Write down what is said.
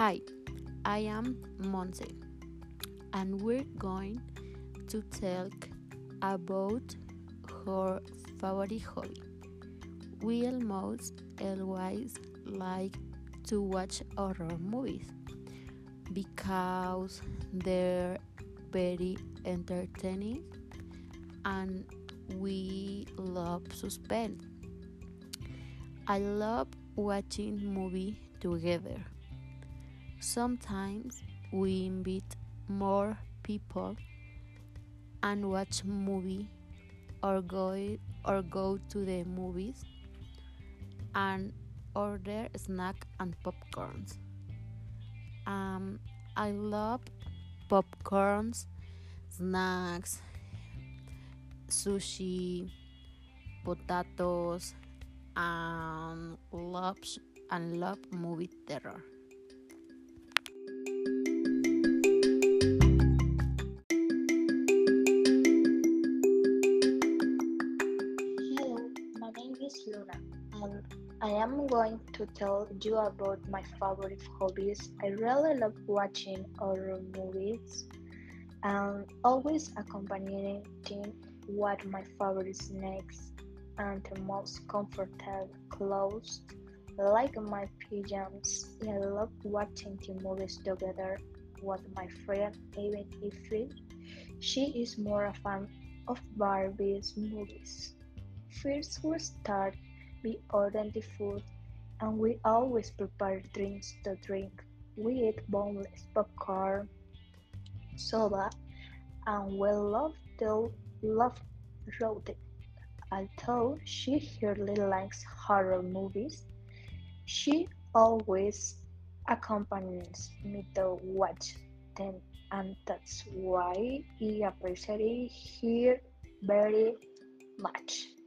Hi, I am Monse, and we're going to talk about her favorite hobby. We almost always like to watch horror movies because they're very entertaining and we love suspense. I love watching movie together. Sometimes we invite more people and watch movie or go or go to the movies and order snack and popcorns. Um, I love popcorns, snacks, sushi, potatoes, and love and love movie terror. Is Luna, and I am going to tell you about my favorite hobbies. I really love watching horror movies and always accompanying what my favorite snacks and the most comfortable clothes, like my pajamas. I love watching the movies together with my friend, even if she is more a fan of Barbie's movies. First, we start by ordering the food, and we always prepare drinks to drink. We eat boneless popcorn, soda, and we love to love roasted. Although she hardly likes horror movies, she always accompanies me to watch them, and that's why I appreciate her very much.